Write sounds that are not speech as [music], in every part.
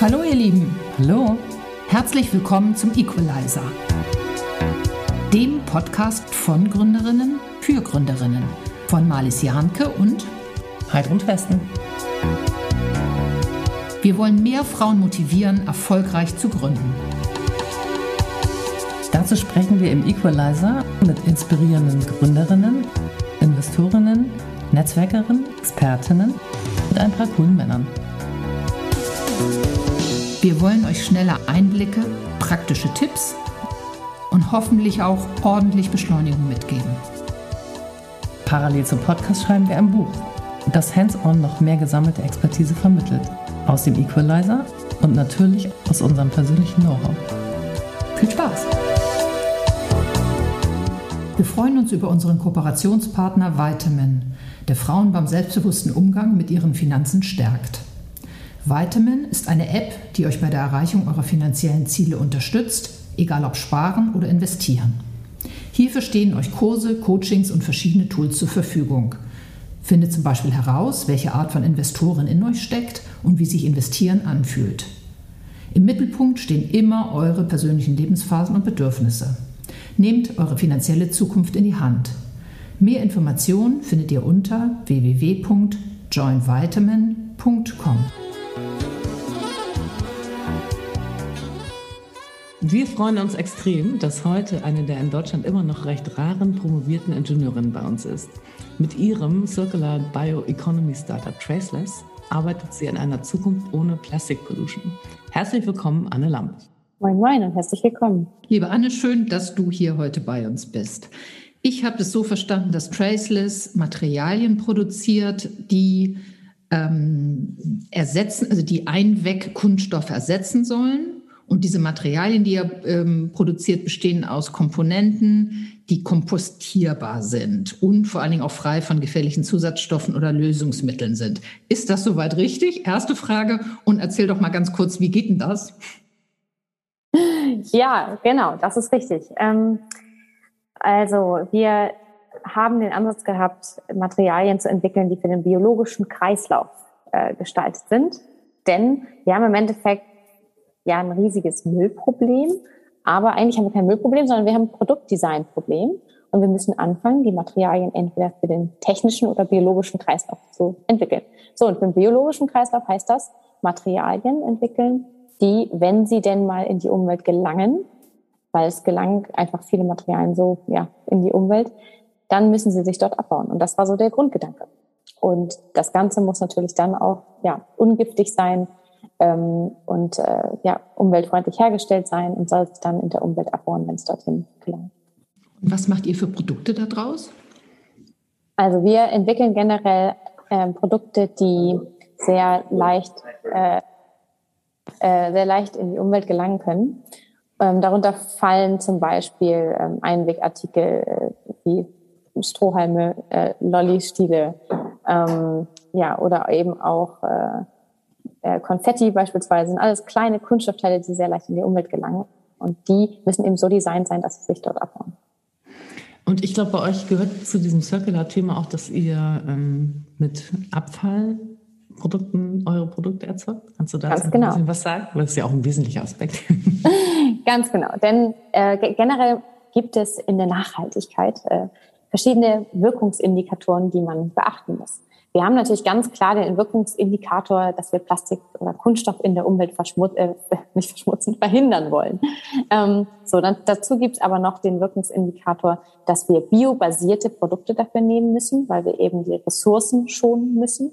Hallo ihr Lieben. Hallo. Herzlich willkommen zum Equalizer. Dem Podcast von Gründerinnen für Gründerinnen von Marlies Jahnke und Heidrun Westen. Wir wollen mehr Frauen motivieren, erfolgreich zu gründen. Dazu sprechen wir im Equalizer mit inspirierenden Gründerinnen, Investorinnen, Netzwerkerinnen, Expertinnen und ein paar coolen Männern. Wir wollen euch schnelle Einblicke, praktische Tipps und hoffentlich auch ordentlich Beschleunigung mitgeben. Parallel zum Podcast schreiben wir ein Buch, das hands-on noch mehr gesammelte Expertise vermittelt. Aus dem Equalizer und natürlich aus unserem persönlichen Know-how. Viel Spaß! Wir freuen uns über unseren Kooperationspartner Vitamin, der Frauen beim selbstbewussten Umgang mit ihren Finanzen stärkt. Vitamin ist eine App, die euch bei der Erreichung eurer finanziellen Ziele unterstützt, egal ob sparen oder investieren. Hierfür stehen euch Kurse, Coachings und verschiedene Tools zur Verfügung. Findet zum Beispiel heraus, welche Art von Investoren in euch steckt und wie sich Investieren anfühlt. Im Mittelpunkt stehen immer eure persönlichen Lebensphasen und Bedürfnisse. Nehmt eure finanzielle Zukunft in die Hand. Mehr Informationen findet ihr unter www.joinvitamin.com. Wir freuen uns extrem, dass heute eine der in Deutschland immer noch recht raren promovierten Ingenieurinnen bei uns ist. Mit ihrem Circular Bioeconomy Startup Traceless arbeitet sie an einer Zukunft ohne Plastic Pollution. Herzlich willkommen, Anne Lamp. Moin, moin und herzlich willkommen. Liebe Anne, schön, dass du hier heute bei uns bist. Ich habe es so verstanden, dass Traceless Materialien produziert, die ähm, ersetzen, also die Einweg-Kunststoffe ersetzen sollen und diese Materialien, die er ähm, produziert, bestehen aus Komponenten, die kompostierbar sind und vor allen Dingen auch frei von gefährlichen Zusatzstoffen oder Lösungsmitteln sind. Ist das soweit richtig? Erste Frage. Und erzähl doch mal ganz kurz, wie geht denn das? Ja, genau, das ist richtig. Ähm, also wir haben den Ansatz gehabt, Materialien zu entwickeln, die für den biologischen Kreislauf äh, gestaltet sind. Denn wir haben im Endeffekt ja ein riesiges Müllproblem. Aber eigentlich haben wir kein Müllproblem, sondern wir haben ein Produktdesignproblem. Und wir müssen anfangen, die Materialien entweder für den technischen oder biologischen Kreislauf zu entwickeln. So, und für den biologischen Kreislauf heißt das, Materialien entwickeln, die, wenn sie denn mal in die Umwelt gelangen, weil es gelangen einfach viele Materialien so ja, in die Umwelt, dann müssen sie sich dort abbauen. Und das war so der Grundgedanke. Und das Ganze muss natürlich dann auch ja, ungiftig sein, ähm, und äh, ja, umweltfreundlich hergestellt sein und soll sich dann in der Umwelt abbauen, wenn es dorthin gelangt. Was macht ihr für Produkte daraus? Also wir entwickeln generell äh, Produkte, die sehr leicht, äh, äh, sehr leicht in die Umwelt gelangen können. Ähm, darunter fallen zum Beispiel ähm, Einwegartikel äh, wie Strohhalme, äh, Lolli-Stiele, ähm, ja, oder eben auch äh, äh, Konfetti beispielsweise, sind alles kleine Kunststoffteile, die sehr leicht in die Umwelt gelangen. Und die müssen eben so designt sein, dass sie sich dort abbauen. Und ich glaube, bei euch gehört zu diesem Circular-Thema auch, dass ihr ähm, mit Abfallprodukten eure Produkte erzeugt. Kannst du da Ganz genau. ein bisschen was sagen? Das ist ja auch ein wesentlicher Aspekt. [laughs] Ganz genau. Denn äh, generell gibt es in der Nachhaltigkeit äh, verschiedene Wirkungsindikatoren, die man beachten muss. Wir haben natürlich ganz klar den Wirkungsindikator, dass wir Plastik oder Kunststoff in der Umwelt verschmut äh, [laughs] nicht verschmutzen, verhindern wollen. Ähm, so, dann, dazu gibt es aber noch den Wirkungsindikator, dass wir biobasierte Produkte dafür nehmen müssen, weil wir eben die Ressourcen schonen müssen.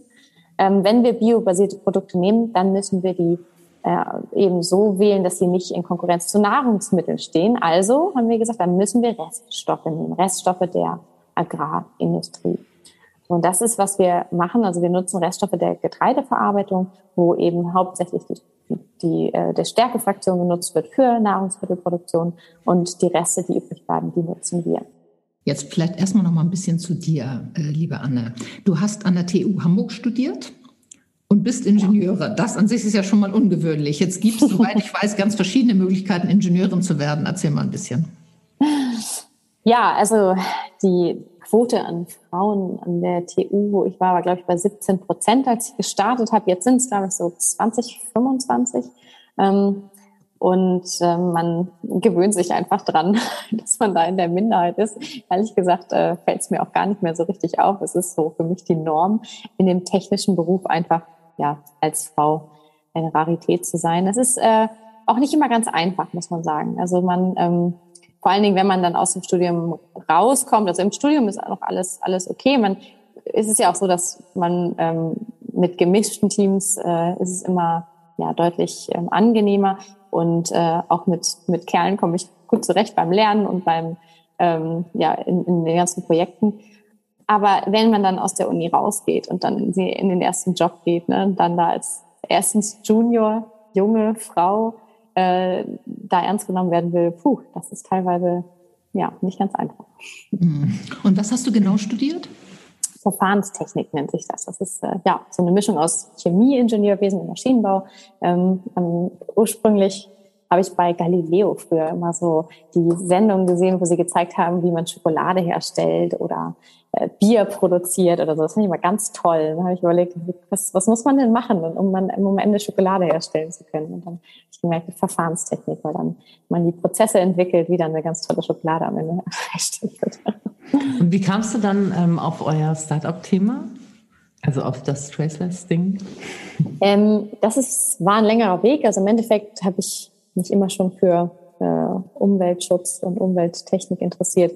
Ähm, wenn wir biobasierte Produkte nehmen, dann müssen wir die äh, eben so wählen, dass sie nicht in Konkurrenz zu Nahrungsmitteln stehen. Also haben wir gesagt, dann müssen wir Reststoffe nehmen, Reststoffe der Agrarindustrie. Und das ist, was wir machen. Also wir nutzen Reststoffe der Getreideverarbeitung, wo eben hauptsächlich die, die, äh, der Stärkefraktion genutzt wird für Nahrungsmittelproduktion und die Reste, die übrig bleiben, die nutzen wir. Jetzt vielleicht erstmal noch mal ein bisschen zu dir, äh, liebe Anne. Du hast an der TU Hamburg studiert und bist Ingenieure. Das an sich ist ja schon mal ungewöhnlich. Jetzt gibt es, [laughs] soweit ich weiß, ganz verschiedene Möglichkeiten, Ingenieurin zu werden. Erzähl mal ein bisschen. Ja, also die Quote an Frauen an der TU, wo ich war, war, glaube ich, bei 17 Prozent, als ich gestartet habe. Jetzt sind es, glaube ich, so 20, 25. Ähm, und äh, man gewöhnt sich einfach dran, [laughs] dass man da in der Minderheit ist. Ehrlich gesagt äh, fällt es mir auch gar nicht mehr so richtig auf. Es ist so für mich die Norm, in dem technischen Beruf einfach ja als Frau eine Rarität zu sein. Das ist äh, auch nicht immer ganz einfach, muss man sagen. Also man ähm, vor allen Dingen, wenn man dann aus dem Studium rauskommt, also im Studium ist auch alles alles okay. Man ist es ja auch so, dass man ähm, mit gemischten Teams äh, ist es immer ja deutlich ähm, angenehmer. Und äh, auch mit, mit Kerlen komme ich gut zurecht beim Lernen und beim, ähm, ja, in, in den ganzen Projekten. Aber wenn man dann aus der Uni rausgeht und dann in den ersten Job geht, ne, dann da als erstens Junior, junge Frau, äh, da ernst genommen werden will, puh, das ist teilweise ja nicht ganz einfach. Mhm. Und was hast du genau studiert? Verfahrenstechnik nennt sich das. Das ist äh, ja so eine Mischung aus Chemieingenieurwesen und Maschinenbau. Ähm, ähm, ursprünglich habe ich bei Galileo früher immer so die Sendung gesehen, wo sie gezeigt haben, wie man Schokolade herstellt oder äh, Bier produziert oder so. Das fand ich immer ganz toll. Dann habe ich überlegt, was, was muss man denn machen, um man am Ende Schokolade herstellen zu können? Und dann habe ich gemerkt, Verfahrenstechnik, weil dann man die Prozesse entwickelt, wie dann eine ganz tolle Schokolade am Ende [laughs] hergestellt wird. Und wie kamst du dann ähm, auf euer Startup-Thema? Also auf das Traceless-Ding? Ähm, das ist, war ein längerer Weg. Also im Endeffekt habe ich mich immer schon für äh, Umweltschutz und Umwelttechnik interessiert.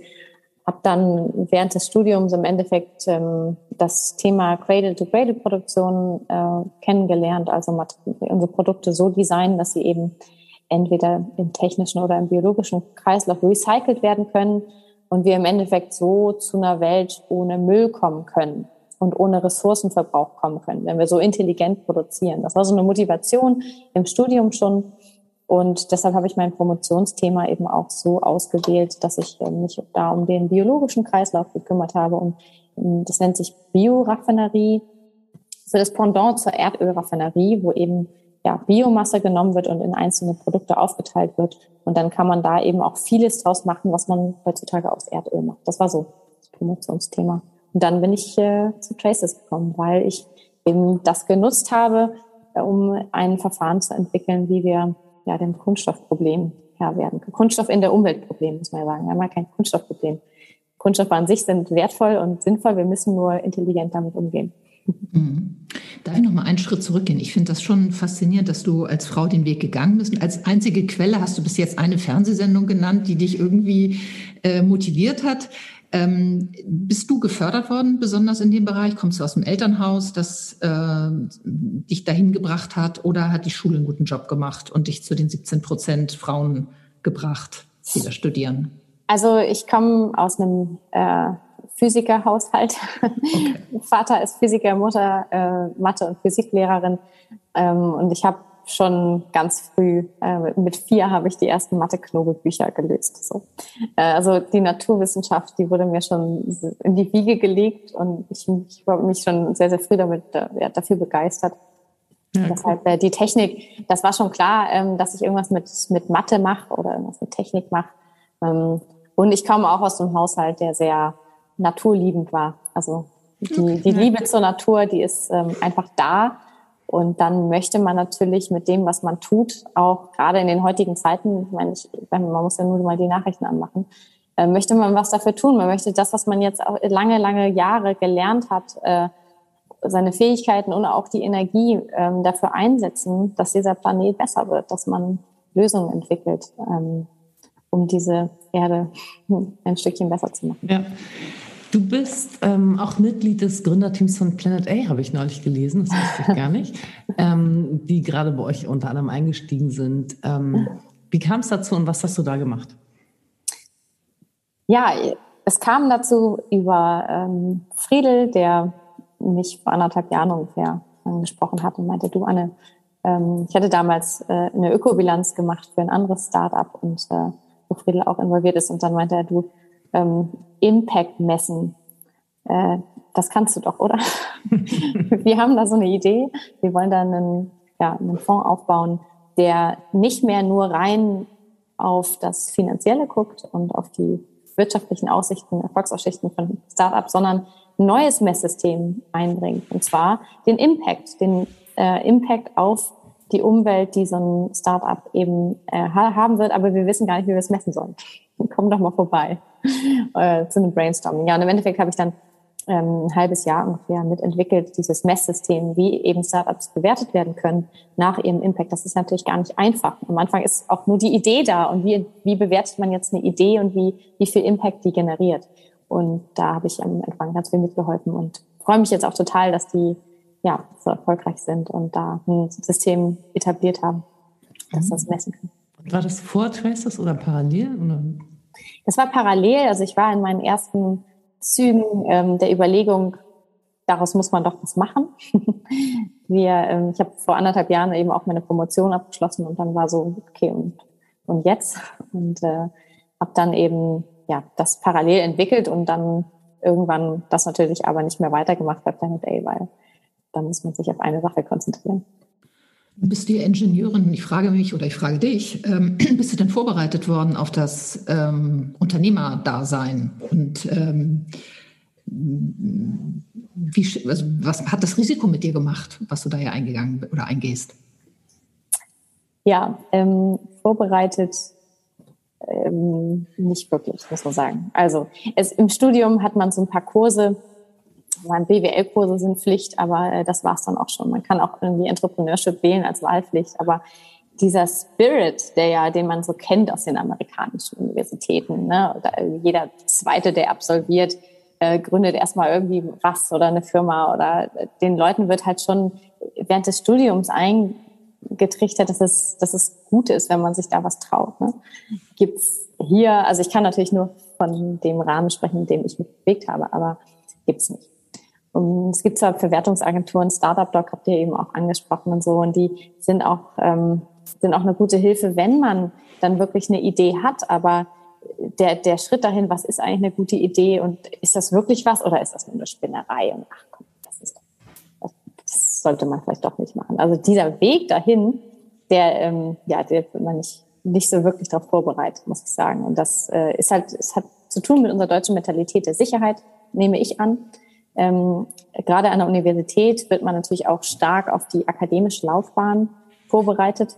Habe dann während des Studiums im Endeffekt ähm, das Thema Cradle-to-Cradle-Produktion äh, kennengelernt, also unsere Produkte so designen, dass sie eben entweder im technischen oder im biologischen Kreislauf recycelt werden können und wir im Endeffekt so zu einer Welt ohne Müll kommen können und ohne Ressourcenverbrauch kommen können, wenn wir so intelligent produzieren. Das war so eine Motivation im Studium schon. Und deshalb habe ich mein Promotionsthema eben auch so ausgewählt, dass ich ähm, mich da um den biologischen Kreislauf gekümmert habe. Und ähm, das nennt sich Bioraffinerie, so das Pendant zur Erdölraffinerie, wo eben ja, Biomasse genommen wird und in einzelne Produkte aufgeteilt wird. Und dann kann man da eben auch vieles draus machen, was man heutzutage aus Erdöl macht. Das war so das Promotionsthema. Und dann bin ich äh, zu Traces gekommen, weil ich eben das genutzt habe, äh, um ein Verfahren zu entwickeln, wie wir ja dem Kunststoffproblem Herr werden. Kunststoff in der Umweltproblem, muss man ja sagen. Wir haben ja kein Kunststoffproblem. Kunststoffe an sich sind wertvoll und sinnvoll. Wir müssen nur intelligent damit umgehen. Mhm. Darf ich noch mal einen Schritt zurückgehen? Ich finde das schon faszinierend, dass du als Frau den Weg gegangen bist. Als einzige Quelle hast du bis jetzt eine Fernsehsendung genannt, die dich irgendwie äh, motiviert hat. Ähm, bist du gefördert worden, besonders in dem Bereich? Kommst du aus dem Elternhaus, das äh, dich dahin gebracht hat? Oder hat die Schule einen guten Job gemacht und dich zu den 17 Prozent Frauen gebracht, die da studieren? Also ich komme aus einem äh, Physikerhaushalt. Okay. [laughs] Vater ist Physiker, Mutter äh, Mathe- und Physiklehrerin. Ähm, und ich habe schon ganz früh, äh, mit vier habe ich die ersten Mathe-Knobelbücher gelöst. So. Äh, also die Naturwissenschaft, die wurde mir schon in die Wiege gelegt und ich, ich habe mich schon sehr, sehr früh damit äh, dafür begeistert. Ja, Deshalb äh, die Technik, das war schon klar, ähm, dass ich irgendwas mit, mit Mathe mache oder irgendwas mit Technik mache. Ähm, und ich komme auch aus einem Haushalt, der sehr naturliebend war. Also die, die Liebe zur Natur, die ist ähm, einfach da. Und dann möchte man natürlich mit dem, was man tut, auch gerade in den heutigen Zeiten, ich meine, man muss ja nur mal die Nachrichten anmachen, äh, möchte man was dafür tun. Man möchte das, was man jetzt lange, lange Jahre gelernt hat, äh, seine Fähigkeiten und auch die Energie ähm, dafür einsetzen, dass dieser Planet besser wird, dass man Lösungen entwickelt, ähm, um diese Erde ein Stückchen besser zu machen. Ja. Du bist ähm, auch Mitglied des Gründerteams von Planet A, habe ich neulich gelesen, das wusste ich gar nicht, [laughs] ähm, die gerade bei euch unter anderem eingestiegen sind. Ähm, wie kam es dazu und was hast du da gemacht? Ja, es kam dazu über ähm, Friedel, der mich vor anderthalb Jahren ungefähr angesprochen hat und meinte, du Anne, ähm, ich hatte damals äh, eine Ökobilanz gemacht für ein anderes Startup und äh, wo Friedel auch involviert ist und dann meinte er, du, ähm, Impact messen. Äh, das kannst du doch, oder? [laughs] wir haben da so eine Idee. Wir wollen da einen, ja, einen Fonds aufbauen, der nicht mehr nur rein auf das Finanzielle guckt und auf die wirtschaftlichen Aussichten, Erfolgsaussichten von Startups, sondern ein neues Messsystem einbringt. Und zwar den Impact, den äh, Impact auf die Umwelt, die so ein Startup eben äh, haben wird, aber wir wissen gar nicht, wie wir es messen sollen. Komm doch mal vorbei [laughs] äh, zu einem Brainstorming. Ja, und im Endeffekt habe ich dann ähm, ein halbes Jahr ungefähr mitentwickelt, dieses Messsystem, wie eben Startups bewertet werden können nach ihrem Impact. Das ist natürlich gar nicht einfach. Am Anfang ist auch nur die Idee da und wie, wie bewertet man jetzt eine Idee und wie, wie viel Impact die generiert. Und da habe ich am Anfang ganz viel mitgeholfen und freue mich jetzt auch total, dass die ja so erfolgreich sind und da ein System etabliert haben, dass das messen kann. War das vor Traces oder parallel? Oder? Das war parallel. Also ich war in meinen ersten Zügen ähm, der Überlegung, daraus muss man doch was machen. [laughs] Wir, ähm, ich habe vor anderthalb Jahren eben auch meine Promotion abgeschlossen und dann war so, okay, und, und jetzt? Und äh, habe dann eben ja das parallel entwickelt und dann irgendwann das natürlich aber nicht mehr weitergemacht bei Planet A, weil dann muss man sich auf eine Sache konzentrieren. Bist du Ingenieurin? Ich frage mich oder ich frage dich, ähm, [clears throat] bist du denn vorbereitet worden auf das ähm, Unternehmerdasein? Und ähm, wie, also was hat das Risiko mit dir gemacht, was du da ja eingegangen oder eingehst? Ja, ähm, vorbereitet ähm, nicht wirklich, muss man sagen. Also es, im Studium hat man so ein paar Kurse, BWL-Kurse sind Pflicht, aber äh, das war es dann auch schon. Man kann auch irgendwie Entrepreneurship wählen als Wahlpflicht, aber dieser Spirit, der ja, den man so kennt aus den amerikanischen Universitäten, ne? Oder jeder zweite, der absolviert, äh, gründet erstmal irgendwie was oder eine Firma oder den Leuten wird halt schon während des Studiums eingetrichtert, dass es, dass es gut ist, wenn man sich da was traut. Ne? Gibt's hier, also ich kann natürlich nur von dem Rahmen sprechen, in dem ich mich bewegt habe, aber gibt's nicht. Und es gibt zwar Verwertungsagenturen, Startup Doc habt ihr eben auch angesprochen und so, und die sind auch, ähm, sind auch eine gute Hilfe, wenn man dann wirklich eine Idee hat, aber der, der Schritt dahin, was ist eigentlich eine gute Idee und ist das wirklich was oder ist das nur eine Spinnerei und ach komm, das ist das sollte man vielleicht doch nicht machen. Also dieser Weg dahin, der, ähm, ja, der wird man nicht, nicht so wirklich darauf vorbereitet, muss ich sagen. Und das äh, ist halt, es hat zu tun mit unserer deutschen Mentalität der Sicherheit, nehme ich an. Ähm, gerade an der Universität wird man natürlich auch stark auf die akademische Laufbahn vorbereitet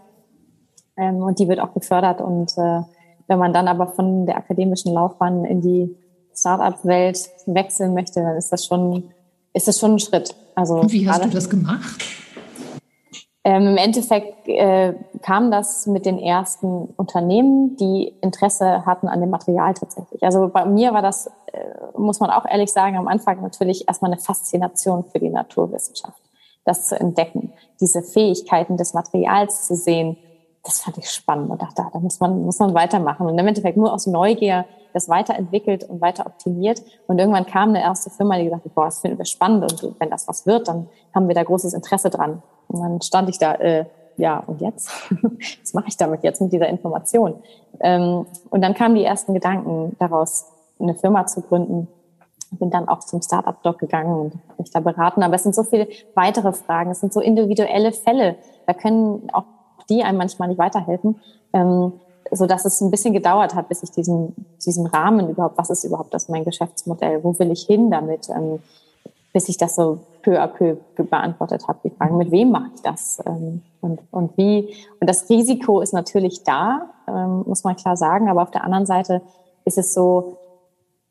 ähm, und die wird auch gefördert. Und äh, wenn man dann aber von der akademischen Laufbahn in die Startup-Welt wechseln möchte, dann ist das schon, ist das schon ein Schritt. Also und wie hast du das gemacht? Ähm, Im Endeffekt äh, kam das mit den ersten Unternehmen, die Interesse hatten an dem Material tatsächlich. Also bei mir war das, äh, muss man auch ehrlich sagen, am Anfang natürlich erstmal eine Faszination für die Naturwissenschaft, das zu entdecken, diese Fähigkeiten des Materials zu sehen. Das fand ich spannend und dachte, da muss man, muss man weitermachen. Und im Endeffekt nur aus Neugier das weiterentwickelt und weiter optimiert. Und irgendwann kam eine erste Firma, die gesagt hat, boah, das finden wir spannend und wenn das was wird, dann haben wir da großes Interesse dran. Und dann stand ich da, äh, ja, und jetzt? [laughs] Was mache ich damit jetzt mit dieser Information? Ähm, und dann kamen die ersten Gedanken daraus, eine Firma zu gründen. Bin dann auch zum Startup-Doc gegangen und mich da beraten. Aber es sind so viele weitere Fragen. Es sind so individuelle Fälle. Da können auch die einem manchmal nicht weiterhelfen. Ähm, so dass es ein bisschen gedauert hat, bis ich diesen, diesen Rahmen überhaupt, was ist überhaupt das mein Geschäftsmodell? Wo will ich hin damit? Ähm, bis ich das so peu à peu beantwortet habe, die Fragen, mit wem mache ich das ähm, und, und wie. Und das Risiko ist natürlich da, ähm, muss man klar sagen, aber auf der anderen Seite ist es so,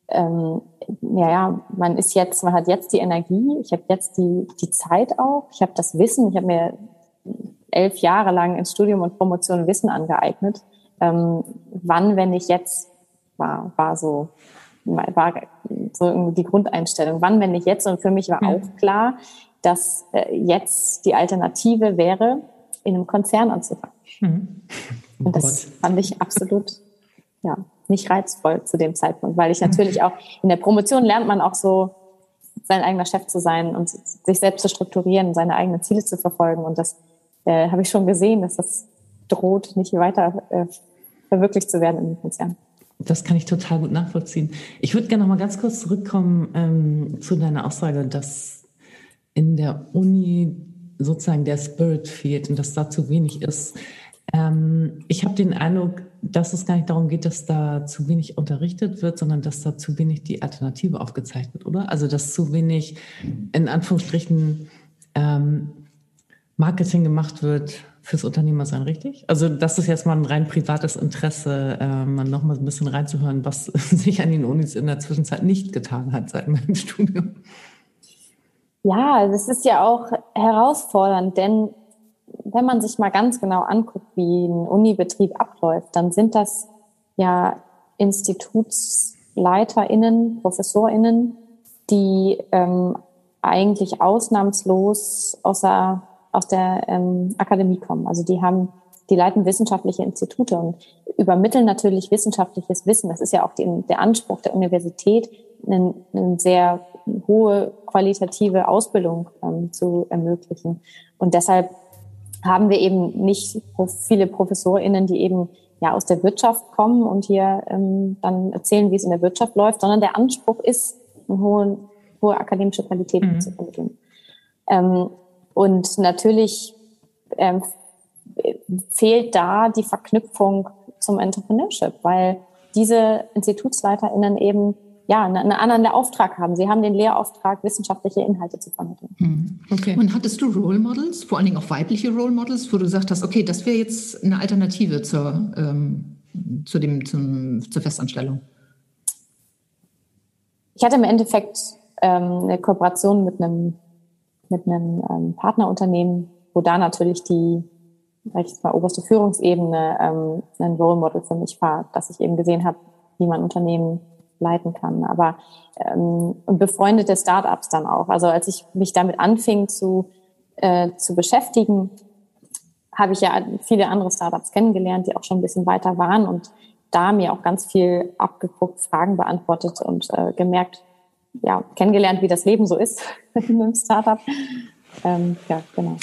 ähm, ja, ja, man ist jetzt, man hat jetzt die Energie, ich habe jetzt die, die Zeit auch, ich habe das Wissen, ich habe mir elf Jahre lang ins Studium und Promotion Wissen angeeignet. Ähm, wann, wenn ich jetzt, war, war so war so die Grundeinstellung. Wann, wenn nicht jetzt? Und für mich war auch klar, dass äh, jetzt die Alternative wäre, in einem Konzern anzufangen. Mhm. Oh und das Gott. fand ich absolut ja, nicht reizvoll zu dem Zeitpunkt, weil ich natürlich auch in der Promotion lernt man auch so, sein eigener Chef zu sein und sich selbst zu strukturieren, seine eigenen Ziele zu verfolgen. Und das äh, habe ich schon gesehen, dass das droht, nicht weiter äh, verwirklicht zu werden in dem Konzern. Das kann ich total gut nachvollziehen. Ich würde gerne noch mal ganz kurz zurückkommen ähm, zu deiner Aussage, dass in der Uni sozusagen der Spirit fehlt und dass da zu wenig ist. Ähm, ich habe den Eindruck, dass es gar nicht darum geht, dass da zu wenig unterrichtet wird, sondern dass da zu wenig die Alternative aufgezeigt wird, oder? Also dass zu wenig in Anführungsstrichen ähm, Marketing gemacht wird fürs Unternehmersein, richtig? Also das ist jetzt mal ein rein privates Interesse, äh, mal noch ein bisschen reinzuhören, was [laughs] sich an den Unis in der Zwischenzeit nicht getan hat seit meinem [laughs] Studium. Ja, das ist ja auch herausfordernd, denn wenn man sich mal ganz genau anguckt, wie ein Unibetrieb abläuft, dann sind das ja InstitutsleiterInnen, ProfessorInnen, die ähm, eigentlich ausnahmslos außer, aus der ähm, Akademie kommen. Also die haben, die leiten wissenschaftliche Institute und übermitteln natürlich wissenschaftliches Wissen. Das ist ja auch die, der Anspruch der Universität, eine, eine sehr hohe qualitative Ausbildung ähm, zu ermöglichen. Und deshalb haben wir eben nicht viele ProfessorInnen, die eben ja aus der Wirtschaft kommen und hier ähm, dann erzählen, wie es in der Wirtschaft läuft, sondern der Anspruch ist, eine hohe, hohe akademische Qualität mhm. zu vermitteln. Ähm, und natürlich ähm, fehlt da die Verknüpfung zum Entrepreneurship, weil diese InstitutsleiterInnen eben ja, einen anderen Auftrag haben. Sie haben den Lehrauftrag, wissenschaftliche Inhalte zu vermitteln. Hm, okay. Und hattest du Role Models, vor allen Dingen auch weibliche Role Models, wo du gesagt hast, okay, das wäre jetzt eine Alternative zur, ähm, zu dem, zum, zur Festanstellung? Ich hatte im Endeffekt ähm, eine Kooperation mit einem, mit einem ähm, Partnerunternehmen, wo da natürlich die sag ich mal, oberste Führungsebene ähm, ein Role Model für mich war, dass ich eben gesehen habe, wie man Unternehmen leiten kann. Aber ähm, und befreundete Startups dann auch. Also als ich mich damit anfing zu, äh, zu beschäftigen, habe ich ja viele andere Startups kennengelernt, die auch schon ein bisschen weiter waren und da mir auch ganz viel abgeguckt, Fragen beantwortet und äh, gemerkt, ja, kennengelernt, wie das Leben so ist [laughs] in einem Startup. Ähm, ja, genau.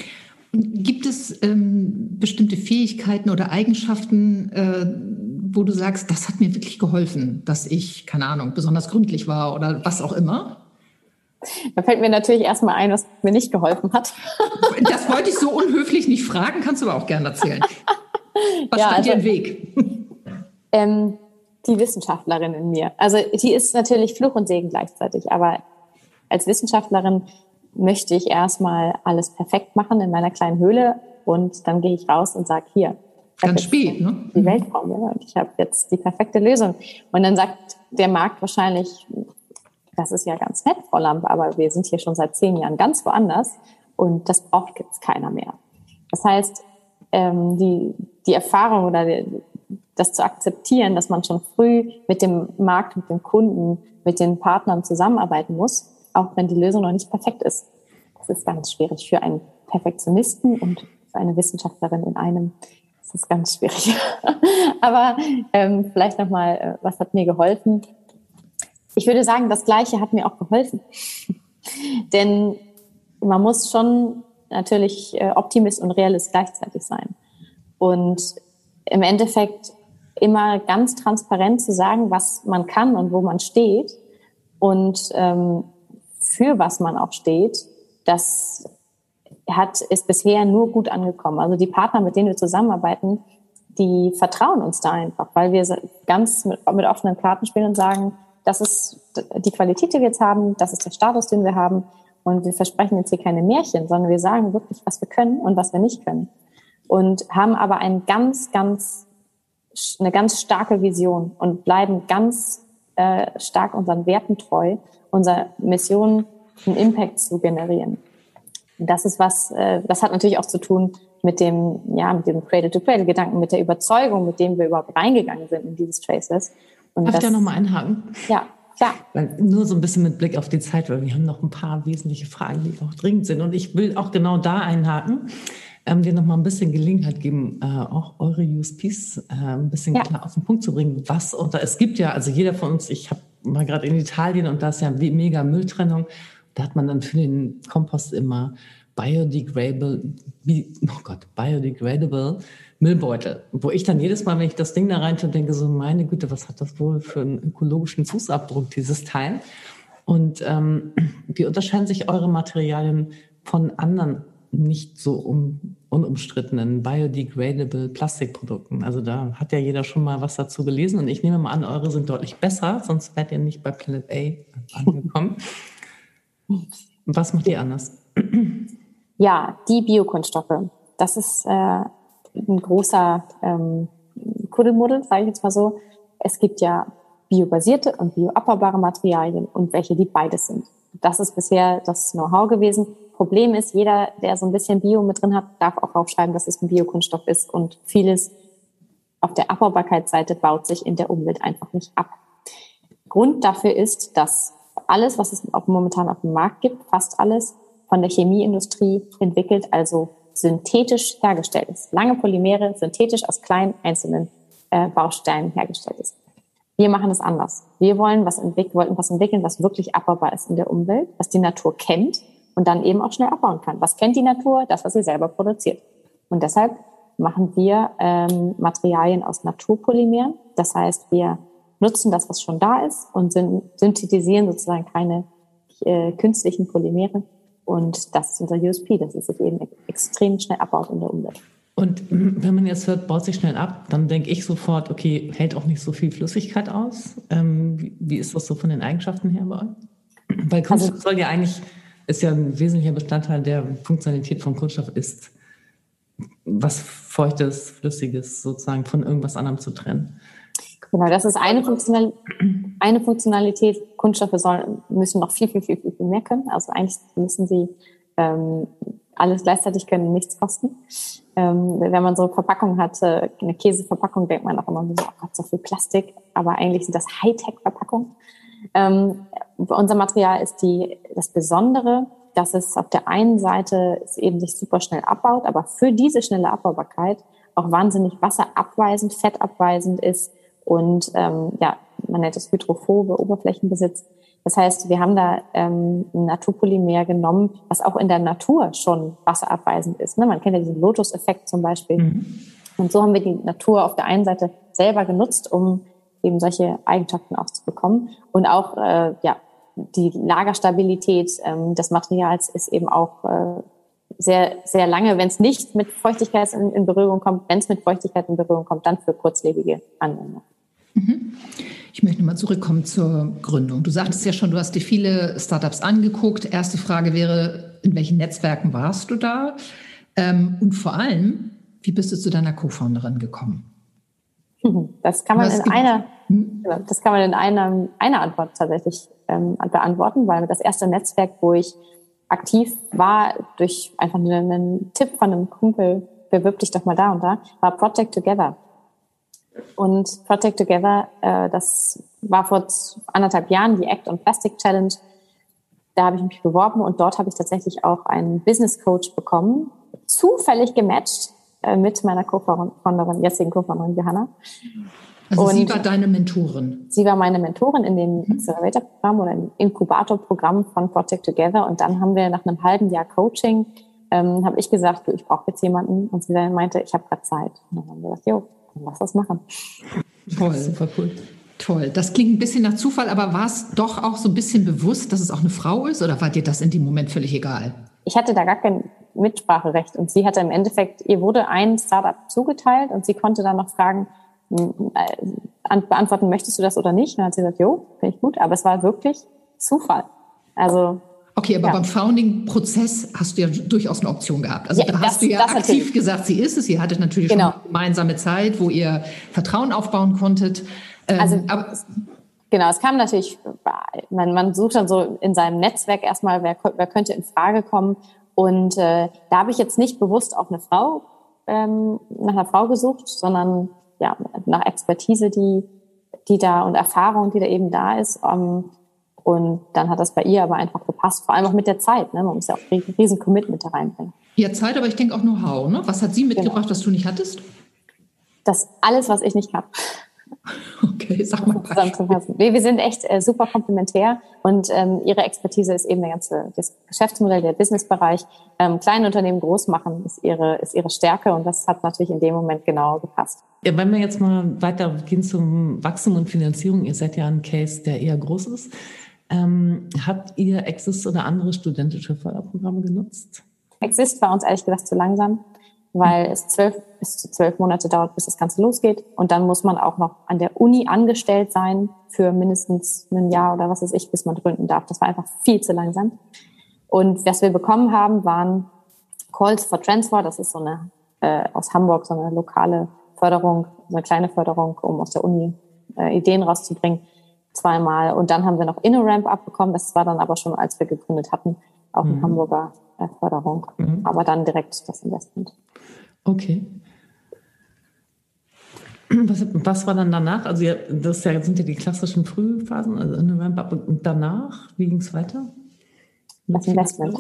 Gibt es ähm, bestimmte Fähigkeiten oder Eigenschaften, äh, wo du sagst, das hat mir wirklich geholfen, dass ich, keine Ahnung, besonders gründlich war oder was auch immer? Da fällt mir natürlich erstmal ein, was mir nicht geholfen hat. [laughs] Das wollte ich so unhöflich nicht fragen, kannst du aber auch gerne erzählen. Was ja, stand also, dir im Weg? [laughs] Ähm, die Wissenschaftlerin in mir. Also die ist natürlich Fluch und Segen gleichzeitig, aber als Wissenschaftlerin möchte ich erstmal alles perfekt machen in meiner kleinen Höhle und dann gehe ich raus und sage, hier, Ganz spät, ne? Die Welt vor mir und ich habe jetzt die perfekte Lösung. Und dann sagt der Markt wahrscheinlich, das ist ja ganz nett, Frau Lamp, aber wir sind hier schon seit zehn Jahren ganz woanders und das braucht jetzt keiner mehr. Das heißt, ähm, die, die Erfahrung oder die, das zu akzeptieren, dass man schon früh mit dem Markt, mit den Kunden, mit den Partnern zusammenarbeiten muss, auch wenn die Lösung noch nicht perfekt ist. Das ist ganz schwierig für einen Perfektionisten und für eine Wissenschaftlerin in einem. Das ist ganz schwierig. [laughs] Aber ähm, vielleicht nochmal, äh, was hat mir geholfen? Ich würde sagen, das Gleiche hat mir auch geholfen. [laughs] Denn man muss schon natürlich äh, Optimist und Realist gleichzeitig sein. Und im Endeffekt immer ganz transparent zu sagen, was man kann und wo man steht und ähm, für was man auch steht, das hat, ist bisher nur gut angekommen. Also die Partner, mit denen wir zusammenarbeiten, die vertrauen uns da einfach, weil wir ganz mit, mit offenen Karten spielen und sagen, das ist die Qualität, die wir jetzt haben, das ist der Status, den wir haben. Und wir versprechen jetzt hier keine Märchen, sondern wir sagen wirklich, was wir können und was wir nicht können. Und haben aber ein ganz, ganz, eine ganz starke Vision und bleiben ganz äh, stark unseren Werten treu, unserer Mission, einen Impact zu generieren das ist was, äh, das hat natürlich auch zu tun mit dem, ja, mit dem Cradle-to-Cradle-Gedanken, mit der Überzeugung, mit dem wir überhaupt reingegangen sind in dieses Traceless. Und Darf das, ich da nochmal einhaken? Ja. Weil nur so ein bisschen mit Blick auf die Zeit, weil wir haben noch ein paar wesentliche Fragen, die auch dringend sind. Und ich will auch genau da einhaken, ähm, dir nochmal ein bisschen Gelegenheit geben, äh, auch eure USPs äh, ein bisschen ja. klar auf den Punkt zu bringen. Was, und es gibt ja, also jeder von uns, ich habe mal gerade in Italien und da ist ja mega Mülltrennung da hat man dann für den Kompost immer biodegradable, oh Gott, biodegradable Müllbeutel, wo ich dann jedes Mal, wenn ich das Ding da rein tue, denke so, meine Güte, was hat das wohl für einen ökologischen Fußabdruck, dieses Teil? Und ähm, [clears throat] wie unterscheiden sich eure Materialien von anderen nicht so um unumstrittenen biodegradable Plastikprodukten. Also da hat ja jeder schon mal was dazu gelesen und ich nehme mal an, eure sind deutlich besser, sonst wärt ihr nicht bei Planet A angekommen. [laughs] was macht ihr anders? Ja, die Biokunststoffe. Das ist äh, ein großer ähm, Kuddelmuddel, sage ich jetzt mal so. Es gibt ja biobasierte und bioabbaubare Materialien und welche, die beides sind. Das ist bisher das Know-how gewesen. Problem ist, jeder, der so ein bisschen Bio mit drin hat, darf auch aufschreiben, dass es ein Biokunststoff ist und vieles auf der Abbaubarkeitsseite baut sich in der Umwelt einfach nicht ab. Grund dafür ist, dass alles, was es momentan auf dem Markt gibt, fast alles von der Chemieindustrie entwickelt, also synthetisch hergestellt ist. Lange Polymere synthetisch aus kleinen einzelnen äh, Bausteinen hergestellt ist. Wir machen es anders. Wir wollen was entwickeln, wollten was entwickeln, was wirklich abbaubar ist in der Umwelt, was die Natur kennt und dann eben auch schnell abbauen kann. Was kennt die Natur? Das, was sie selber produziert. Und deshalb machen wir ähm, Materialien aus Naturpolymeren. Das heißt, wir nutzen das, was schon da ist und synthetisieren sozusagen keine äh, künstlichen Polymere. Und das ist unser USP, dass es sich eben extrem schnell abbaut in der Umwelt. Und wenn man jetzt hört, baut sich schnell ab, dann denke ich sofort, okay, hält auch nicht so viel Flüssigkeit aus. Ähm, wie, ist das so von den Eigenschaften her bei euch? Weil Kunststoff also, soll ja eigentlich ist ja ein wesentlicher Bestandteil der Funktionalität von Kunststoff ist, was Feuchtes, Flüssiges sozusagen von irgendwas anderem zu trennen. Genau, das ist eine, Funktional eine Funktionalität. Kunststoffe sollen, müssen noch viel, viel, viel, viel, mehr können. Also eigentlich müssen sie ähm, alles gleichzeitig können, nichts kosten. Ähm, wenn man so Verpackungen hat, äh, eine Käseverpackung, denkt man auch immer so, oh Gott, so viel Plastik. Aber eigentlich sind das Hightech-Verpackungen. Ähm, unser Material ist die, das Besondere, dass es auf der einen Seite es eben sich super schnell abbaut, aber für diese schnelle Abbaubarkeit auch wahnsinnig wasserabweisend, fettabweisend ist und ähm, ja, man nennt es hydrophobe Oberflächenbesitz. Das heißt, wir haben da ähm, ein Naturpolymer genommen, was auch in der Natur schon wasserabweisend ist. Ne? Man kennt ja diesen Lotus-Effekt zum Beispiel. Mhm. Und so haben wir die Natur auf der einen Seite selber genutzt, um eben solche Eigenschaften auch zu bekommen. Und auch äh, ja, die Lagerstabilität ähm, des Materials ist eben auch äh, sehr, sehr lange, wenn es nicht mit Feuchtigkeit in, in Berührung kommt, wenn es mit Feuchtigkeit in Berührung kommt, dann für kurzlebige Anwendungen. Mhm. Ich möchte mal zurückkommen zur Gründung. Du sagtest ja schon, du hast dir viele Startups angeguckt. Erste Frage wäre, in welchen Netzwerken warst du da? Ähm, und vor allem, wie bist du zu deiner Co-Founderin gekommen? [laughs] Das kann man in einer, hm? genau, das kann man in einer, einer Antwort tatsächlich ähm, beantworten, weil das erste Netzwerk, wo ich aktiv war, durch einfach einen Tipp von einem Kumpel, bewirb dich doch mal da und da, war Project Together. Und Project Together, äh, das war vor anderthalb Jahren die Act on Plastic Challenge. Da habe ich mich beworben und dort habe ich tatsächlich auch einen Business Coach bekommen, zufällig gematcht äh, mit meiner Co-Founderin, jetzigen Co-Founderin Johanna. Also und sie war deine Mentorin? Sie war meine Mentorin in dem mhm. Accelerator-Programm oder im Inkubator-Programm von Project Together. Und dann haben wir nach einem halben Jahr Coaching, ähm, habe ich gesagt, du, ich brauche jetzt jemanden. Und sie dann meinte, ich habe gerade Zeit. Und dann haben wir gesagt, jo, dann lass das machen. Toll, [laughs] super cool. Toll. Das klingt ein bisschen nach Zufall, aber war es doch auch so ein bisschen bewusst, dass es auch eine Frau ist oder war dir das in dem Moment völlig egal? Ich hatte da gar kein Mitspracherecht und sie hatte im Endeffekt, ihr wurde ein Startup zugeteilt und sie konnte dann noch fragen, äh, beantworten, möchtest du das oder nicht? Und dann hat sie gesagt, jo, finde ich gut, aber es war wirklich Zufall. Also Okay, aber ja. beim Founding-Prozess hast du ja durchaus eine Option gehabt. Also ja, da hast das, du ja aktiv natürlich. gesagt, sie ist es. Ihr hattet natürlich genau. schon gemeinsame Zeit, wo ihr Vertrauen aufbauen konntet. Ähm, also aber, genau, es kam natürlich, man, man sucht dann so in seinem Netzwerk erstmal, wer, wer könnte in Frage kommen. Und äh, da habe ich jetzt nicht bewusst auf eine Frau ähm, nach einer Frau gesucht, sondern ja, nach Expertise, die, die da und Erfahrung, die da eben da ist. Ähm, und dann hat das bei ihr aber einfach gepasst, vor allem auch mit der Zeit. Ne? Man muss ja auch ein riesen Commitment da reinbringen. Ja, Zeit, aber ich denke auch Know-how. Ne? Was hat sie mitgebracht, genau. was du nicht hattest? Das alles, was ich nicht habe. [laughs] Okay, sag mal. Zusammenzufassen. Wir, wir sind echt äh, super komplementär und ähm, ihre Expertise ist eben der ganze das Geschäftsmodell, der Businessbereich. Ähm, kleine Unternehmen groß machen ist ihre, ist ihre Stärke und das hat natürlich in dem Moment genau gepasst. Ja, wenn wir jetzt mal weitergehen zum Wachstum und Finanzierung, ihr seid ja ein Case, der eher groß ist. Ähm, habt ihr Exist oder andere studentische Förderprogramme genutzt? Exist war uns ehrlich gesagt zu langsam. Weil es zwölf bis zu zwölf Monate dauert, bis das Ganze losgeht. Und dann muss man auch noch an der Uni angestellt sein für mindestens ein Jahr oder was weiß ich, bis man gründen darf. Das war einfach viel zu langsam. Und was wir bekommen haben, waren Calls for Transfer. Das ist so eine äh, aus Hamburg so eine lokale Förderung, so eine kleine Förderung, um aus der Uni äh, Ideen rauszubringen. Zweimal. Und dann haben wir noch InnoRamp abbekommen. Das war dann aber schon, als wir gegründet hatten, auch eine mhm. Hamburger äh, Förderung. Mhm. Aber dann direkt das Investment. Okay. Was, was, war dann danach? Also das sind ja die klassischen Frühphasen, also InnoRamp und danach, wie ging es weiter? Das Investment.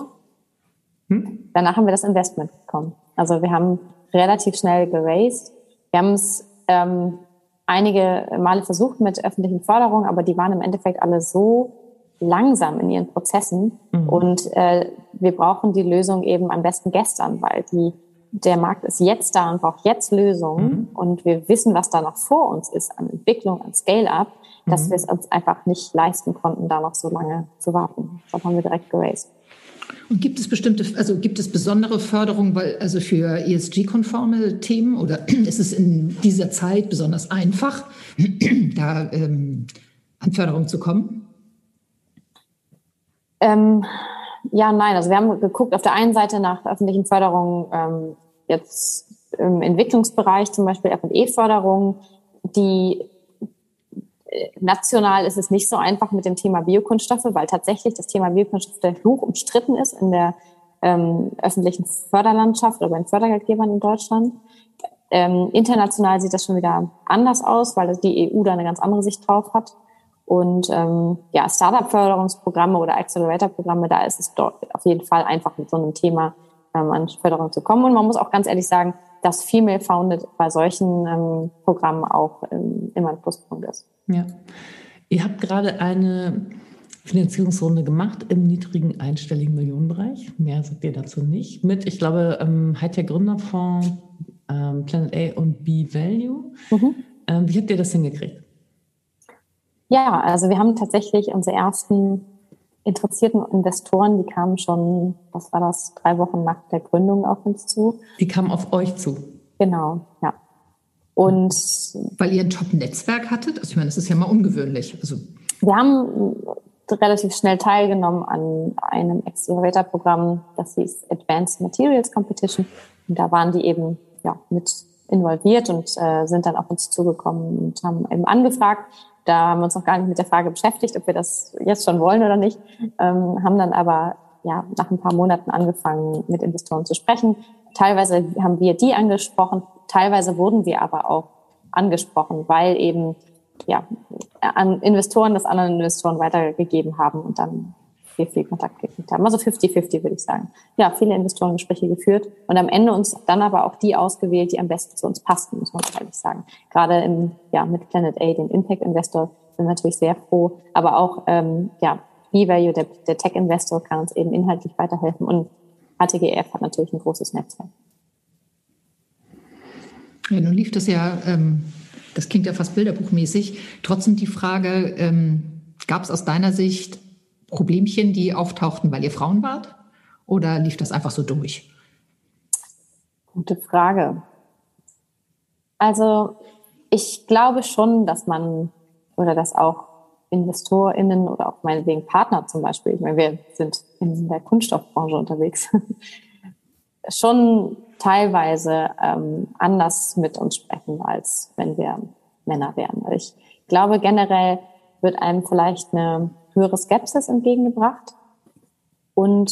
Hm? Danach haben wir das Investment bekommen. Also wir haben relativ schnell geraced. Wir haben es ähm, einige Male versucht mit öffentlichen Förderungen, aber die waren im Endeffekt alle so langsam in ihren Prozessen mhm. und äh, wir brauchen die Lösung eben am besten gestern, weil die der Markt ist jetzt da und braucht jetzt Lösungen mhm. und wir wissen, was da noch vor uns ist an Entwicklung, an Scale-up, dass mhm. wir es uns einfach nicht leisten konnten, da noch so lange zu warten. Dann haben wir direkt geraced. Und gibt es bestimmte, also gibt es besondere Förderungen, weil, also für ESG-konforme Themen oder [clears throat] ist es in dieser Zeit besonders einfach, [clears throat] da ähm, an Förderung zu kommen? Ähm, ja, nein. Also wir haben geguckt auf der einen Seite nach öffentlichen Förderungen, ähm, jetzt im Entwicklungsbereich zum Beispiel F&E-Förderung, die national ist es nicht so einfach mit dem Thema Biokunststoffe, weil tatsächlich das Thema Biokunststoffe hoch umstritten ist in der ähm, öffentlichen Förderlandschaft oder bei den Fördergeldgebern in Deutschland. Ähm, international sieht das schon wieder anders aus, weil die EU da eine ganz andere Sicht drauf hat. Und ähm, ja, Startup-Förderungsprogramme oder Accelerator-Programme, da ist es dort auf jeden Fall einfach mit so einem Thema ähm, an Förderung zu kommen. Und man muss auch ganz ehrlich sagen, dass Female Founded bei solchen ähm, Programmen auch ähm, immer ein Pluspunkt ist. Ja. Ihr habt gerade eine Finanzierungsrunde gemacht im niedrigen einstelligen Millionenbereich. Mehr sagt ihr dazu nicht. Mit, ich glaube, ähm, Hightech Gründerfonds, ähm, Planet A und B-Value. Mhm. Ähm, wie habt ihr das hingekriegt? Ja, also wir haben tatsächlich unsere ersten interessierten Investoren, die kamen schon, was war das, drei Wochen nach der Gründung auf uns zu. Die kamen auf euch zu. Genau, ja. Und weil ihr ein Top-Netzwerk hattet, also ich meine, das ist ja mal ungewöhnlich. Also wir haben relativ schnell teilgenommen an einem Accelerator-Programm, das hieß Advanced Materials Competition. Und da waren die eben ja, mit involviert und äh, sind dann auf uns zugekommen und haben eben angefragt, da haben wir uns noch gar nicht mit der Frage beschäftigt, ob wir das jetzt schon wollen oder nicht, ähm, haben dann aber ja nach ein paar Monaten angefangen, mit Investoren zu sprechen. Teilweise haben wir die angesprochen, teilweise wurden wir aber auch angesprochen, weil eben ja an Investoren das anderen Investoren weitergegeben haben und dann wir viel Kontakt gekriegt haben. Also 50-50 würde ich sagen. Ja, viele Investorengespräche geführt und am Ende uns dann aber auch die ausgewählt, die am besten zu uns passten, muss man ehrlich sagen. Gerade im, ja, mit Planet A, den Impact Investor, sind wir natürlich sehr froh, aber auch, ähm, ja, B-Value, der, der Tech Investor kann uns eben inhaltlich weiterhelfen und HTGF hat natürlich ein großes Netzwerk. Ja, nun lief das ja, ähm, das klingt ja fast bilderbuchmäßig. Trotzdem die Frage, ähm, gab es aus deiner Sicht Problemchen, die auftauchten, weil ihr Frauen wart? Oder lief das einfach so durch? Gute Frage. Also ich glaube schon, dass man oder dass auch InvestorInnen oder auch meinetwegen Partner zum Beispiel, ich meine, wir sind in der Kunststoffbranche unterwegs, [laughs] schon teilweise ähm, anders mit uns sprechen, als wenn wir Männer wären. Ich glaube generell wird einem vielleicht eine höhere Skepsis entgegengebracht. Und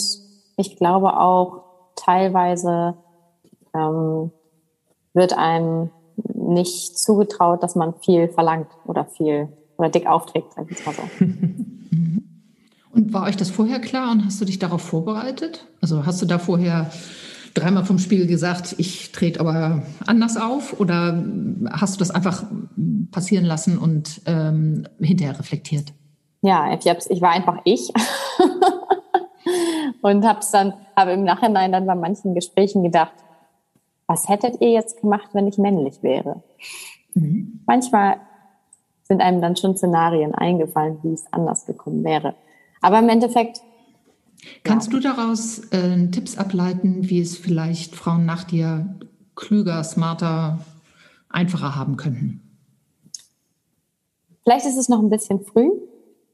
ich glaube auch teilweise ähm, wird einem nicht zugetraut, dass man viel verlangt oder viel oder dick aufträgt, so. [laughs] Und war euch das vorher klar und hast du dich darauf vorbereitet? Also hast du da vorher dreimal vom Spiegel gesagt, ich trete aber anders auf oder hast du das einfach passieren lassen und ähm, hinterher reflektiert? Ja, ich, hab's, ich war einfach ich. [laughs] und hab's dann, habe im Nachhinein dann bei manchen Gesprächen gedacht, was hättet ihr jetzt gemacht, wenn ich männlich wäre? Mhm. Manchmal sind einem dann schon Szenarien eingefallen, wie es anders gekommen wäre. Aber im Endeffekt. Kannst ja. du daraus äh, Tipps ableiten, wie es vielleicht Frauen nach dir klüger, smarter, einfacher haben könnten? Vielleicht ist es noch ein bisschen früh,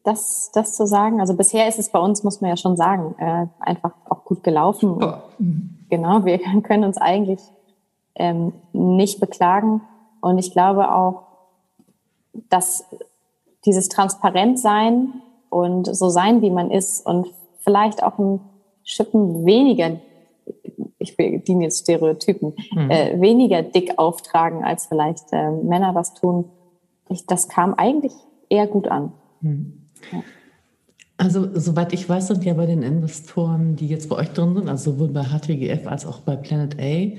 das, das zu sagen. Also bisher ist es bei uns, muss man ja schon sagen, äh, einfach auch gut gelaufen. Oh. Genau, wir [laughs] können uns eigentlich ähm, nicht beklagen. Und ich glaube auch, dass dieses Transparentsein und so sein, wie man ist und vielleicht auch ein Schippen weniger, ich bediene jetzt Stereotypen, mhm. äh, weniger dick auftragen, als vielleicht äh, Männer das tun. Ich, das kam eigentlich eher gut an. Mhm. Also, soweit ich weiß, sind ja bei den Investoren, die jetzt bei euch drin sind, also sowohl bei HTGF als auch bei Planet A,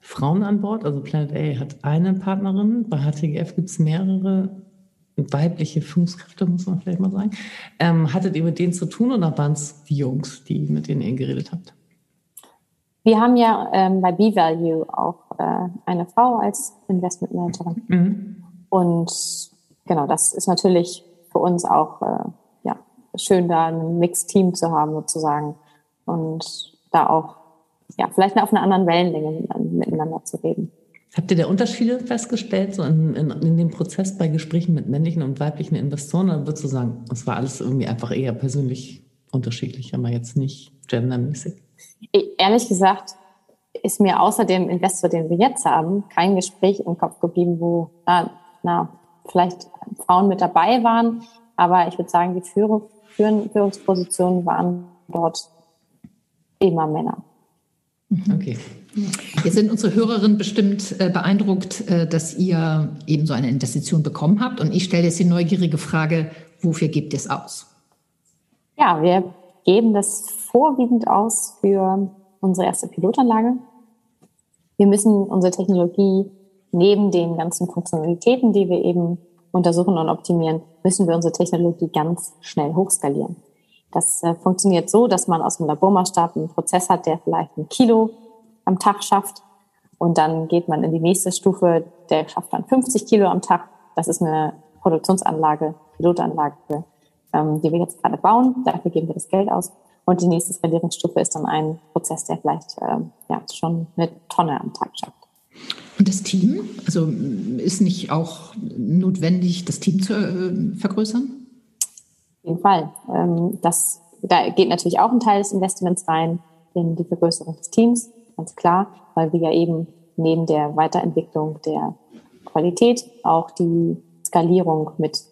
Frauen an Bord. Also Planet A hat eine Partnerin, bei HTGF gibt es mehrere weibliche Führungskräfte, muss man vielleicht mal sagen. Ähm, hattet ihr mit denen zu tun oder waren es die Jungs, die mit denen ihr geredet habt? Wir haben ja ähm, bei B-Value auch äh, eine Frau als Investmentmanagerin. Mhm. Und genau, das ist natürlich für uns auch äh, ja, schön, da ein Mixed-Team zu haben sozusagen. Und da auch ja, vielleicht auf einer anderen Wellenlänge miteinander zu reden. Habt ihr da Unterschiede festgestellt, so in, in, in, dem Prozess bei Gesprächen mit männlichen und weiblichen Investoren? Oder würdest du sagen, es war alles irgendwie einfach eher persönlich unterschiedlich, aber jetzt nicht gendermäßig? Ehrlich gesagt ist mir außer dem Investor, den wir jetzt haben, kein Gespräch im Kopf geblieben, wo na, na vielleicht Frauen mit dabei waren. Aber ich würde sagen, die Führung, Führungspositionen waren dort immer Männer. Okay. Jetzt sind unsere Hörerinnen bestimmt äh, beeindruckt, äh, dass ihr eben so eine Investition bekommen habt. Und ich stelle jetzt die neugierige Frage, wofür gebt ihr es aus? Ja, wir geben das vorwiegend aus für unsere erste Pilotanlage. Wir müssen unsere Technologie neben den ganzen Funktionalitäten, die wir eben untersuchen und optimieren, müssen wir unsere Technologie ganz schnell hochskalieren. Das äh, funktioniert so, dass man aus dem Labormaßstab einen Prozess hat, der vielleicht ein Kilo am Tag schafft. Und dann geht man in die nächste Stufe, der schafft dann 50 Kilo am Tag. Das ist eine Produktionsanlage, Pilotanlage, ähm, die wir jetzt gerade bauen. Dafür geben wir das Geld aus. Und die nächste Skalierungsstufe ist dann ein Prozess, der vielleicht ähm, ja, schon eine Tonne am Tag schafft. Und das Team, also ist nicht auch notwendig, das Team zu äh, vergrößern? Auf jeden Fall. Ähm, das, da geht natürlich auch ein Teil des Investments rein in die Vergrößerung des Teams ganz klar, weil wir ja eben neben der Weiterentwicklung der Qualität auch die Skalierung mit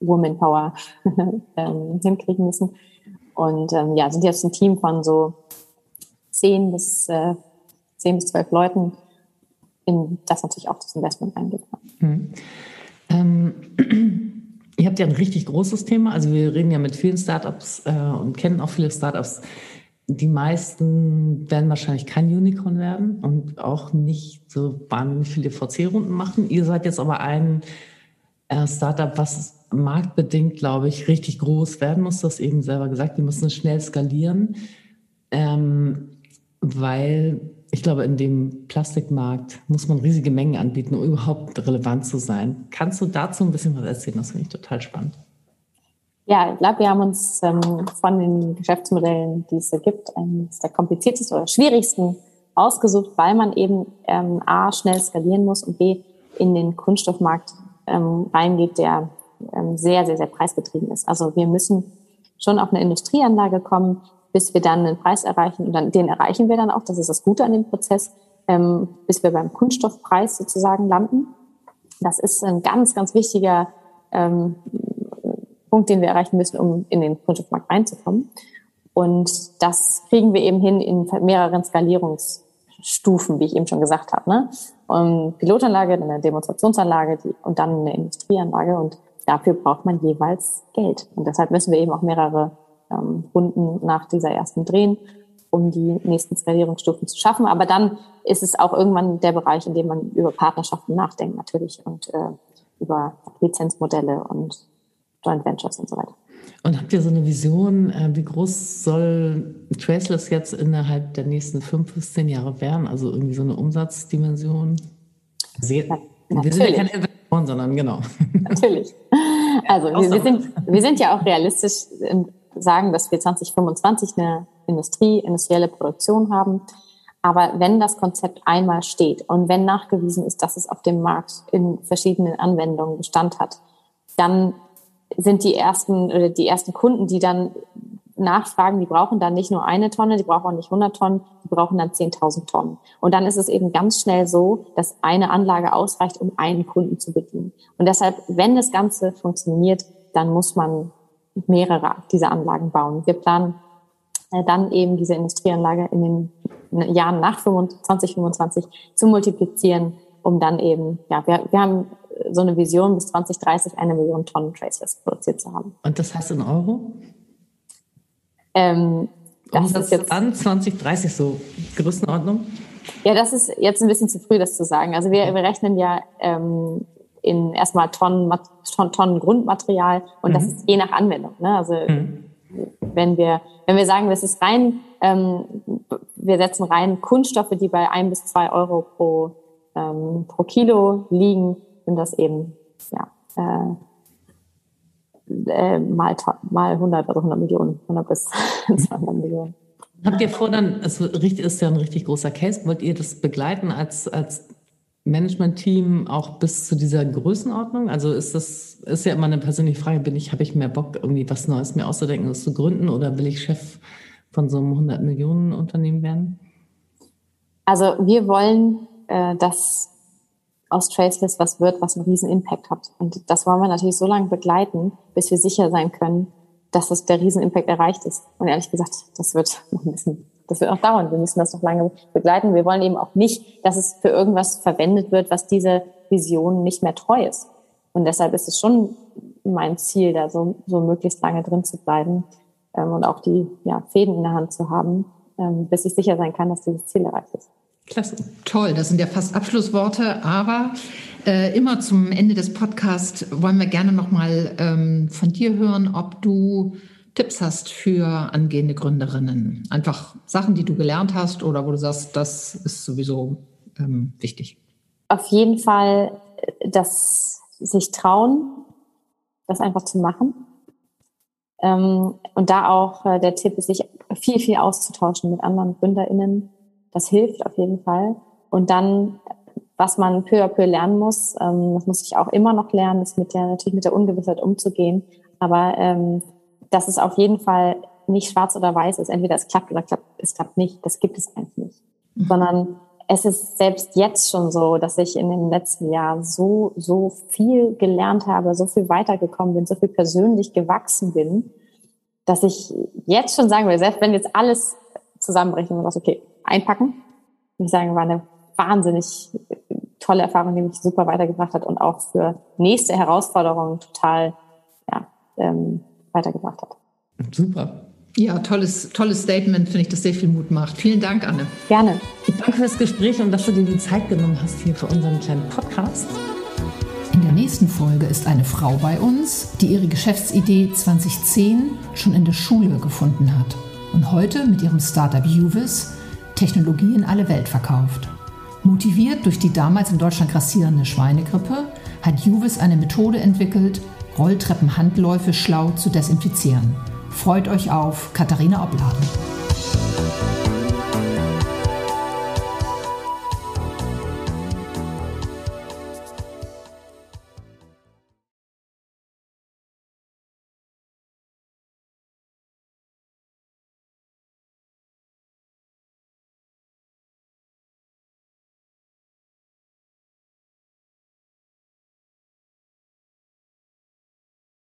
Woman Power [laughs] ähm, hinkriegen müssen. Und ähm, ja, sind jetzt ein Team von so zehn bis äh, zehn bis zwölf Leuten, in das natürlich auch das Investment eingeht. Mhm. Ähm, [clears throat] ihr habt ja ein richtig großes Thema. Also wir reden ja mit vielen Startups äh, und kennen auch viele Startups, die meisten werden wahrscheinlich kein Unicorn werden und auch nicht so wahnsinnig viele VC-Runden machen. Ihr seid jetzt aber ein äh, Startup, was marktbedingt, glaube ich, richtig groß werden muss. Das eben selber gesagt. Wir müssen schnell skalieren, ähm, weil ich glaube, in dem Plastikmarkt muss man riesige Mengen anbieten, um überhaupt relevant zu sein. Kannst du dazu ein bisschen was erzählen? Das finde ich total spannend. Ja, ich glaube, wir haben uns ähm, von den Geschäftsmodellen, die es so gibt, eines der kompliziertesten oder schwierigsten ausgesucht, weil man eben ähm, A, schnell skalieren muss und B, in den Kunststoffmarkt ähm, reingeht, der ähm, sehr, sehr, sehr preisgetrieben ist. Also wir müssen schon auf eine Industrieanlage kommen, bis wir dann einen Preis erreichen. Und dann, den erreichen wir dann auch, das ist das Gute an dem Prozess, ähm, bis wir beim Kunststoffpreis sozusagen landen. Das ist ein ganz, ganz wichtiger ähm, Punkt, den wir erreichen müssen, um in den Kunststoffmarkt reinzukommen. Und das kriegen wir eben hin in mehreren Skalierungsstufen, wie ich eben schon gesagt habe. Ne? Und Pilotanlage, eine Demonstrationsanlage die, und dann eine Industrieanlage. Und dafür braucht man jeweils Geld. Und deshalb müssen wir eben auch mehrere ähm, Runden nach dieser ersten drehen, um die nächsten Skalierungsstufen zu schaffen. Aber dann ist es auch irgendwann der Bereich, in dem man über Partnerschaften nachdenkt natürlich und äh, über Lizenzmodelle und Joint Ventures und so weiter. Und habt ihr so eine Vision, äh, wie groß soll Traceless jetzt innerhalb der nächsten fünf bis zehn Jahre werden? Also irgendwie so eine Umsatzdimension? Sehr, ja, wir sind ja keine Investoren, sondern genau. Natürlich. [laughs] Also wir, wir, sind, wir sind ja auch realistisch sagen, dass wir 2025 eine Industrie, industrielle Produktion haben. Aber wenn das Konzept einmal steht und wenn nachgewiesen ist, dass es auf dem Markt in verschiedenen Anwendungen Bestand hat, dann sind die ersten oder die ersten Kunden, die dann nachfragen, die brauchen dann nicht nur eine Tonne, die brauchen auch nicht 100 Tonnen, die brauchen dann 10.000 Tonnen. Und dann ist es eben ganz schnell so, dass eine Anlage ausreicht, um einen Kunden zu bedienen. Und deshalb, wenn das Ganze funktioniert, dann muss man mehrere dieser Anlagen bauen. Wir planen äh, dann eben diese Industrieanlage in den Jahren nach 2025 zu multiplizieren, um dann eben, ja, wir, wir haben so eine Vision, bis 2030 eine Million Tonnen Traceless produziert zu haben. Und das heißt in Euro? Ähm, das ist jetzt an 2030 so Größenordnung? Ja, das ist jetzt ein bisschen zu früh, das zu sagen. Also wir, wir rechnen ja ähm, in erstmal Tonnen, Tonnen Grundmaterial und mhm. das ist je nach Anwendung. Ne? Also mhm. wenn wir wenn wir sagen, das ist rein, ähm, wir setzen rein Kunststoffe, die bei ein bis zwei Euro pro ähm, pro Kilo liegen, sind das eben ja äh, äh, mal, mal 100, also 100 Millionen, 100 bis [laughs] 200 Millionen. Habt ihr vor, dann, es ist ja ein richtig großer Case, wollt ihr das begleiten als, als Management-Team auch bis zu dieser Größenordnung? Also ist das, ist ja immer eine persönliche Frage, bin ich, habe ich mehr Bock, irgendwie was Neues mir auszudenken, das zu gründen oder will ich Chef von so einem 100 Millionen Unternehmen werden? Also wir wollen, äh, dass aus Traceless was wird, was einen riesen Impact hat. Und das wollen wir natürlich so lange begleiten, bis wir sicher sein können, dass das der riesen Impact erreicht ist. Und ehrlich gesagt, das wird noch ein bisschen, das wird auch dauern. Wir müssen das noch lange begleiten. Wir wollen eben auch nicht, dass es für irgendwas verwendet wird, was diese Vision nicht mehr treu ist. Und deshalb ist es schon mein Ziel, da so, so möglichst lange drin zu bleiben ähm, und auch die ja, Fäden in der Hand zu haben, ähm, bis ich sicher sein kann, dass dieses Ziel erreicht ist. Klasse. Toll, das sind ja fast Abschlussworte, aber äh, immer zum Ende des Podcasts wollen wir gerne nochmal ähm, von dir hören, ob du Tipps hast für angehende Gründerinnen. Einfach Sachen, die du gelernt hast oder wo du sagst, das ist sowieso ähm, wichtig. Auf jeden Fall, äh, dass sich trauen, das einfach zu machen. Ähm, und da auch äh, der Tipp ist, sich viel, viel auszutauschen mit anderen GründerInnen das hilft auf jeden Fall. Und dann, was man peu à peu lernen muss, ähm, das muss ich auch immer noch lernen, ist mit der, natürlich mit der Ungewissheit umzugehen. Aber ähm, dass es auf jeden Fall nicht schwarz oder weiß ist. Entweder es klappt oder klappt, es klappt nicht. Das gibt es eigentlich nicht. Mhm. Sondern es ist selbst jetzt schon so, dass ich in den letzten Jahren so, so viel gelernt habe, so viel weitergekommen bin, so viel persönlich gewachsen bin, dass ich jetzt schon sagen will, selbst wenn jetzt alles zusammenbrechen und was okay, einpacken. Ich sagen, war eine wahnsinnig tolle Erfahrung, die mich super weitergebracht hat und auch für nächste Herausforderungen total ja, ähm, weitergebracht hat. Super. Ja, tolles, tolles Statement, finde ich, das sehr viel Mut macht. Vielen Dank, Anne. Gerne. Danke für das Gespräch und dass du dir die Zeit genommen hast hier für unseren kleinen Podcast. In der nächsten Folge ist eine Frau bei uns, die ihre Geschäftsidee 2010 schon in der Schule gefunden hat und heute mit ihrem Startup Uvis Technologie in alle Welt verkauft. Motiviert durch die damals in Deutschland grassierende Schweinegrippe hat Juvis eine Methode entwickelt, Rolltreppenhandläufe schlau zu desinfizieren. Freut euch auf Katharina Obladen.